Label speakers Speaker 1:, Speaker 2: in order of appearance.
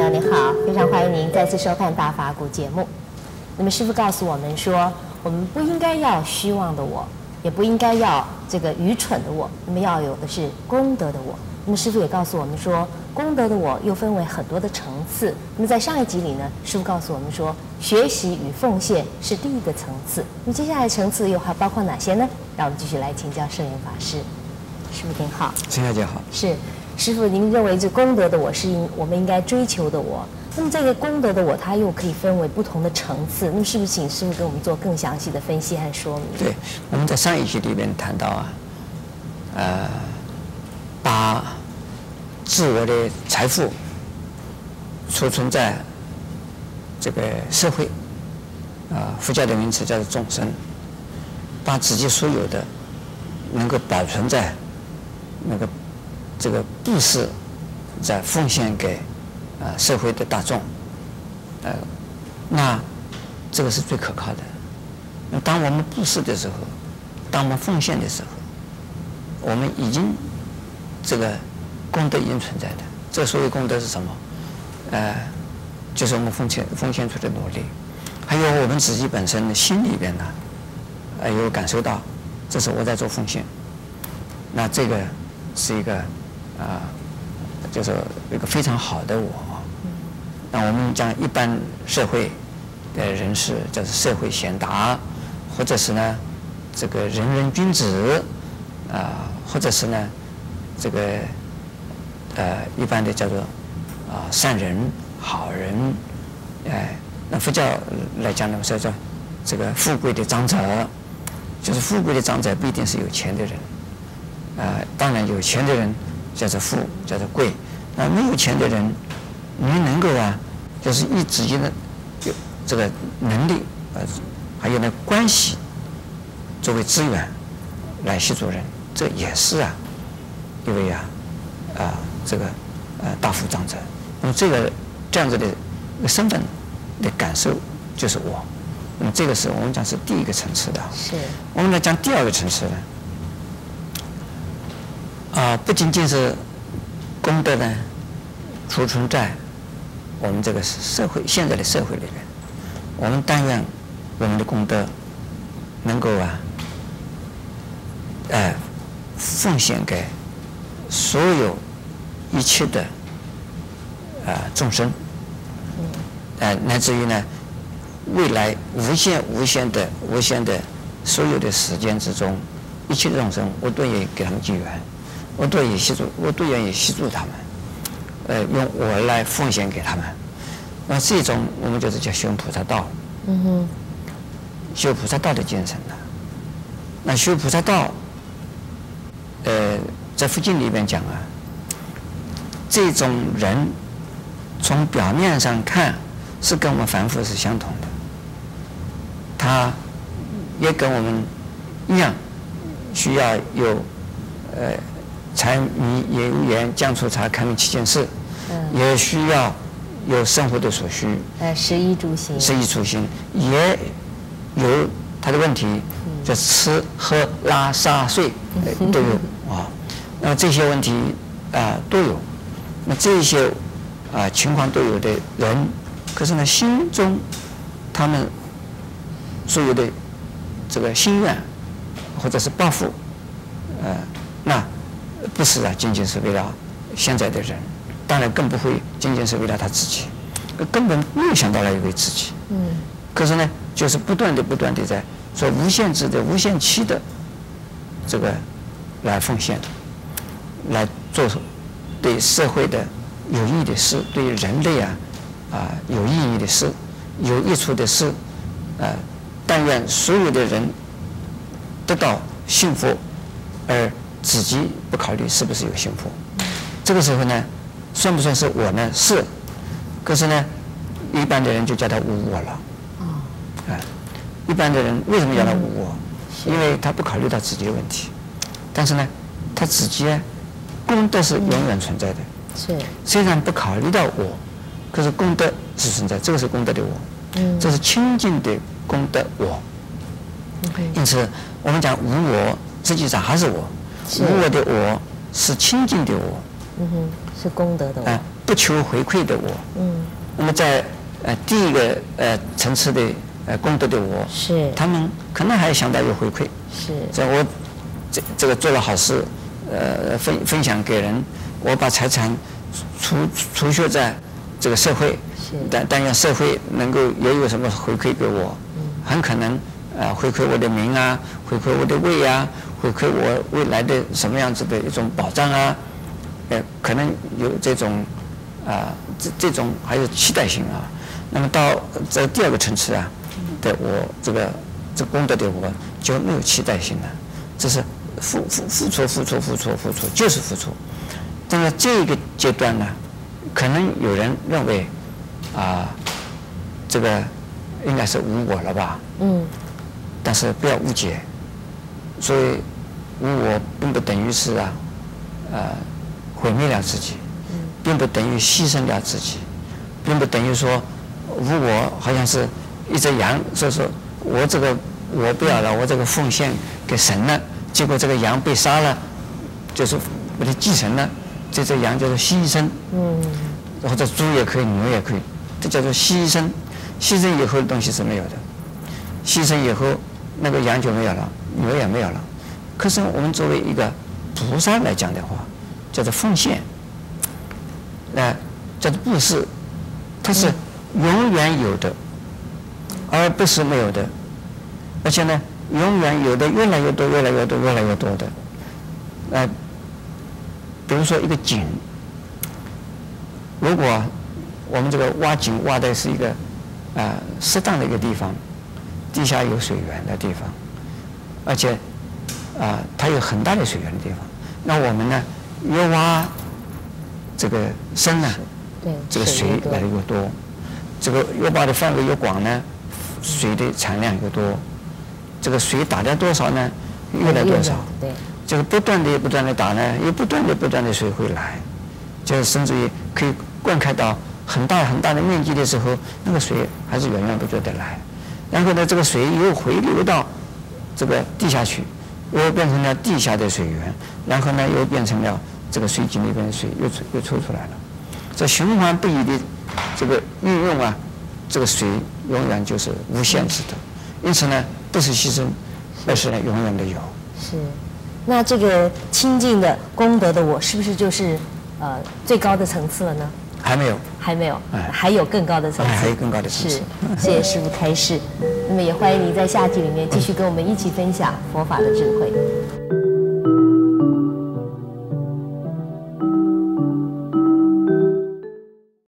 Speaker 1: 位观众朋友，你好，非常欢迎您再次收看《大法古》节目。那么师傅告诉我们说，我们不应该要虚妄的我，也不应该要这个愚蠢的我，那么要有的是功德的我。那么师傅也告诉我们说，功德的我又分为很多的层次。那么在上一集里呢，师傅告诉我们说，学习与奉献是第一个层次。那么接下来层次又还包括哪些呢？让我们继续来请教圣严法师。师傅您好，
Speaker 2: 陈小姐好。
Speaker 1: 是师傅，您认为这功德的我是应我们应该追求的我？那么这个功德的我，它又可以分为不同的层次。那么是不是请师傅给我们做更详细的分析和说明？
Speaker 2: 对，我们在上一集里面谈到啊，呃。把自我的财富储存在这个社会，啊，佛教的名词叫做众生，把自己所有的能够保存在那个这个布施，在奉献给啊社会的大众，呃，那这个是最可靠的。当我们布施的时候，当我们奉献的时候，我们已经。这个功德已经存在的，这所谓功德是什么？呃，就是我们奉献奉献出的努力，还有我们自己本身的心里边呢，呃，有感受到，这是我在做奉献。那这个是一个啊、就是一个非常好的我。那我们讲一般社会的人士，就是社会贤达，或者是呢，这个仁人君子啊、或者是呢。这个呃，一般的叫做啊善人、好人，哎，那佛教来讲呢，叫做这个富贵的长者，就是富贵的长者不一定是有钱的人，啊，当然有钱的人叫做富，叫做贵，那没有钱的人，你能够啊，就是以自己的有这个能力，呃，还有呢关系作为资源来协助人，这也是啊。因为啊，啊，这个呃大富长者，那么这个这样子的一个身份的感受就是我，那么这个是我们讲是第一个层次的。
Speaker 1: 是。
Speaker 2: 我们来讲第二个层次呢，啊，不仅仅是功德呢储存在我们这个社会现在的社会里面，我们但愿我们的功德能够啊，哎，奉献给。所有一切的啊众生，呃，乃至于呢，未来无限无限的无限的所有的时间之中，一切众生，我都愿意给他们机缘，我都愿意协助，我都愿意协助他们，呃，用我来奉献给他们。那这种我们就是叫修菩萨道。嗯哼。修菩萨道的精神呢？那修菩萨道，呃。在佛经里面讲啊，这种人从表面上看是跟我们凡夫是相同的，他也跟我们一样，需要有呃柴米油盐酱醋茶看病七件事，也需要有生活的所需，
Speaker 1: 呃，食衣住行，
Speaker 2: 食衣住行也有他的问题，就吃喝拉撒睡 都有啊。那么这些问题啊、呃、都有，那这些啊、呃、情况都有的人，可是呢心中他们所有的这个心愿或者是抱负，呃，那不是啊，仅仅是为了现在的人，当然更不会仅仅是为了他自己，根本没有想到来为自己。嗯。可是呢，就是不断的、不断的在说无限制的、无限期的这个来奉献。来做对社会的有益的事，对人类啊啊有意义的事，有益处的事，啊，但愿所有的人得到幸福，而自己不考虑是不是有幸福。这个时候呢，算不算是我呢？是，可是呢，一般的人就叫他无我了。啊，一般的人为什么叫他无我？因为他不考虑到自己的问题，但是呢，他自己。功德是永远存在的，是虽然不考虑到我，可是功德是存在，这个是功德的我，嗯，这是清净的功德我。因此，我们讲无我，实际上还是我，无我的我是清净的我，嗯哼，
Speaker 1: 是功德的我，
Speaker 2: 啊，不求回馈的我。
Speaker 1: 嗯。
Speaker 2: 那么在呃第一个呃层次的呃功德的我，
Speaker 1: 是
Speaker 2: 他们可能还想到有回馈。
Speaker 1: 是。
Speaker 2: 在我这这个做了好事，呃分分享给人，我把财产出出血在这个社会，
Speaker 1: 是。
Speaker 2: 但但愿社会能够也有什么回馈给我，嗯、很可能呃回馈我的名啊，回馈我的位啊，回馈我未来的什么样子的一种保障啊，呃可能有这种。啊，这这种还有期待性啊。那么到这第二个层次啊，对我这个这功德的我就没有期待性了，这是付付付出付出付出付出就是付出。但是这个阶段呢，可能有人认为啊，这个应该是无我了吧？嗯。但是不要误解，所以无我并不等于是啊，呃，毁灭了自己。并不等于牺牲掉自己，并不等于说无我好像是一只羊，所以说我这个我不要了，我这个奉献给神了，结果这个羊被杀了，就是把它继承了，这只羊叫做牺牲。嗯。或者猪也可以，牛也可以，这叫做牺牲。牺牲以后的东西是没有的，牺牲以后那个羊就没有了，牛也没有了。可是我们作为一个菩萨来讲的话，叫做奉献。那叫做布施，它是永远有的，而不是没有的，而且呢，永远有的越来越多，越来越多，越来越多的。呃，比如说一个井，如果我们这个挖井挖的是一个啊适当的一个地方，地下有水源的地方，而且啊它有很大的水源的地方，那我们呢越挖。这个深呢，
Speaker 1: 对，
Speaker 2: 这个水来的越多，这个越挖的范围越广呢，水的产量越多，这个水打掉多少呢，越来多少，
Speaker 1: 对，
Speaker 2: 这个不断的不断的打呢，又不断的不断的水会来，就是甚至于可以灌溉到很大很大的面积的时候，那个水还是源源不绝的来，然后呢，这个水又回流到这个地下去，又变成了地下的水源，然后呢，又变成了。这个水井里边的水又出又抽出来了，这循环不已的这个运用啊，这个水永远就是无限制的，因此呢，不是牺牲，而是呢永远的有。
Speaker 1: 是，那这个清净的功德的我，是不是就是呃最高的层次了呢？
Speaker 2: 还没有，
Speaker 1: 还没有，哎、还有更高的层次，
Speaker 2: 还有更高的层次。
Speaker 1: 是，谢谢师傅开示。那么也欢迎您在下集里面继续跟我们一起分享佛法的智慧。